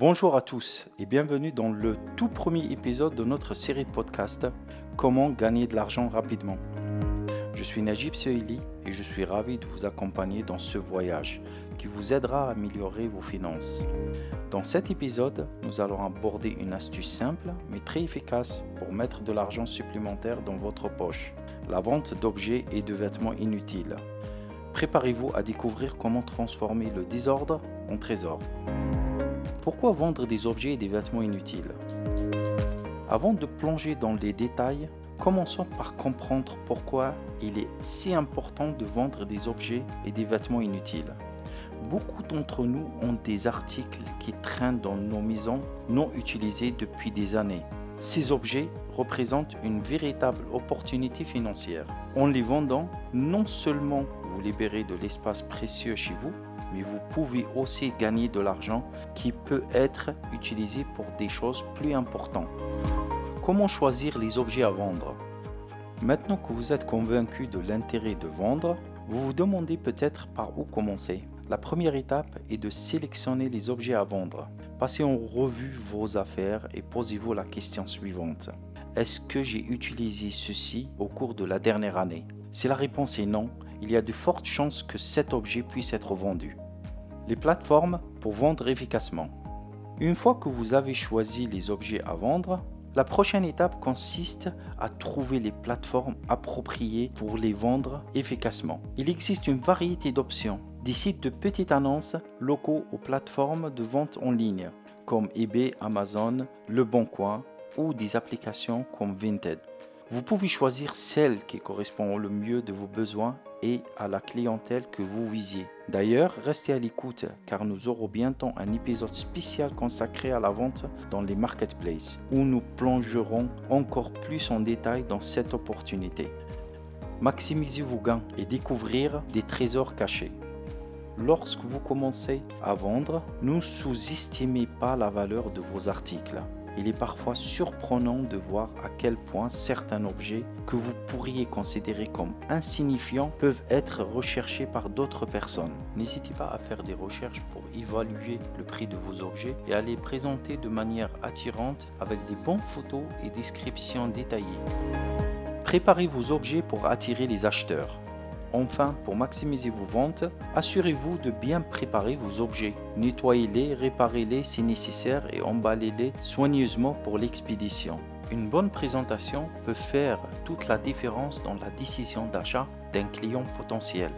Bonjour à tous et bienvenue dans le tout premier épisode de notre série de podcasts Comment gagner de l'argent rapidement. Je suis Najib Seili et je suis ravi de vous accompagner dans ce voyage qui vous aidera à améliorer vos finances. Dans cet épisode, nous allons aborder une astuce simple mais très efficace pour mettre de l'argent supplémentaire dans votre poche, la vente d'objets et de vêtements inutiles. Préparez-vous à découvrir comment transformer le désordre en trésor. Pourquoi vendre des objets et des vêtements inutiles? Avant de plonger dans les détails, commençons par comprendre pourquoi il est si important de vendre des objets et des vêtements inutiles. Beaucoup d'entre nous ont des articles qui traînent dans nos maisons non utilisés depuis des années. Ces objets représentent une véritable opportunité financière. En les vendant, non seulement vous libérez de l'espace précieux chez vous, mais vous pouvez aussi gagner de l'argent qui peut être utilisé pour des choses plus importantes. Comment choisir les objets à vendre? Maintenant que vous êtes convaincu de l'intérêt de vendre, vous vous demandez peut-être par où commencer. La première étape est de sélectionner les objets à vendre. Passez en revue vos affaires et posez-vous la question suivante. Est-ce que j'ai utilisé ceci au cours de la dernière année? Si la réponse est non, il y a de fortes chances que cet objet puisse être vendu. Les plateformes pour vendre efficacement. Une fois que vous avez choisi les objets à vendre, la prochaine étape consiste à trouver les plateformes appropriées pour les vendre efficacement. Il existe une variété d'options, des sites de petites annonces locaux aux plateformes de vente en ligne, comme eBay, Amazon, Le Bon Coin ou des applications comme Vinted. Vous pouvez choisir celle qui correspond le mieux de vos besoins et à la clientèle que vous visiez. D'ailleurs, restez à l'écoute car nous aurons bientôt un épisode spécial consacré à la vente dans les marketplaces où nous plongerons encore plus en détail dans cette opportunité. Maximisez vos gains et découvrir des trésors cachés. Lorsque vous commencez à vendre, ne sous-estimez pas la valeur de vos articles il est parfois surprenant de voir à quel point certains objets que vous pourriez considérer comme insignifiants peuvent être recherchés par d'autres personnes. N'hésitez pas à faire des recherches pour évaluer le prix de vos objets et à les présenter de manière attirante avec des bonnes photos et descriptions détaillées. Préparez vos objets pour attirer les acheteurs. Enfin, pour maximiser vos ventes, assurez-vous de bien préparer vos objets. Nettoyez-les, réparez-les si nécessaire et emballez-les soigneusement pour l'expédition. Une bonne présentation peut faire toute la différence dans la décision d'achat d'un client potentiel.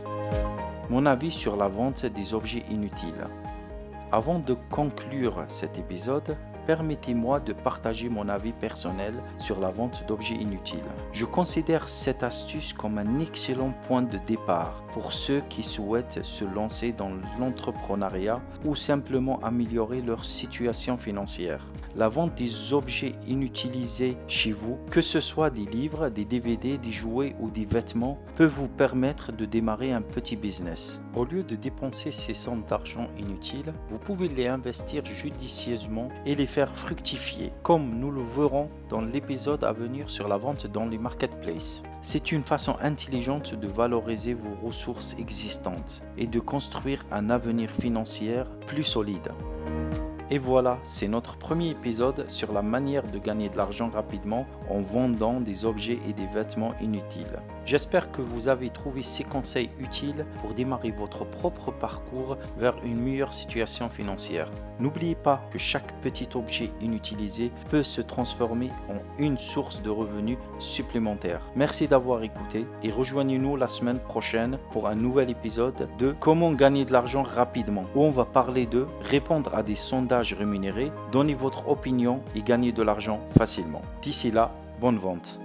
Mon avis sur la vente des objets inutiles. Avant de conclure cet épisode, permettez-moi de partager mon avis personnel sur la vente d'objets inutiles. Je considère cette astuce comme un excellent point de départ pour ceux qui souhaitent se lancer dans l'entrepreneuriat ou simplement améliorer leur situation financière la vente des objets inutilisés chez vous, que ce soit des livres, des DVD, des jouets ou des vêtements, peut vous permettre de démarrer un petit business. Au lieu de dépenser ces sommes d'argent inutiles, vous pouvez les investir judicieusement et les faire fructifier, comme nous le verrons dans l'épisode à venir sur la vente dans les marketplaces. C'est une façon intelligente de valoriser vos ressources existantes et de construire un avenir financier plus solide. Et voilà, c'est notre premier épisode sur la manière de gagner de l'argent rapidement en vendant des objets et des vêtements inutiles. J'espère que vous avez trouvé ces conseils utiles pour démarrer votre propre parcours vers une meilleure situation financière. N'oubliez pas que chaque petit objet inutilisé peut se transformer en une source de revenus supplémentaires. Merci d'avoir écouté et rejoignez-nous la semaine prochaine pour un nouvel épisode de Comment gagner de l'argent rapidement où on va parler de répondre à des sondages rémunérés, donner votre opinion et gagner de l'argent facilement. D'ici là, bonne vente.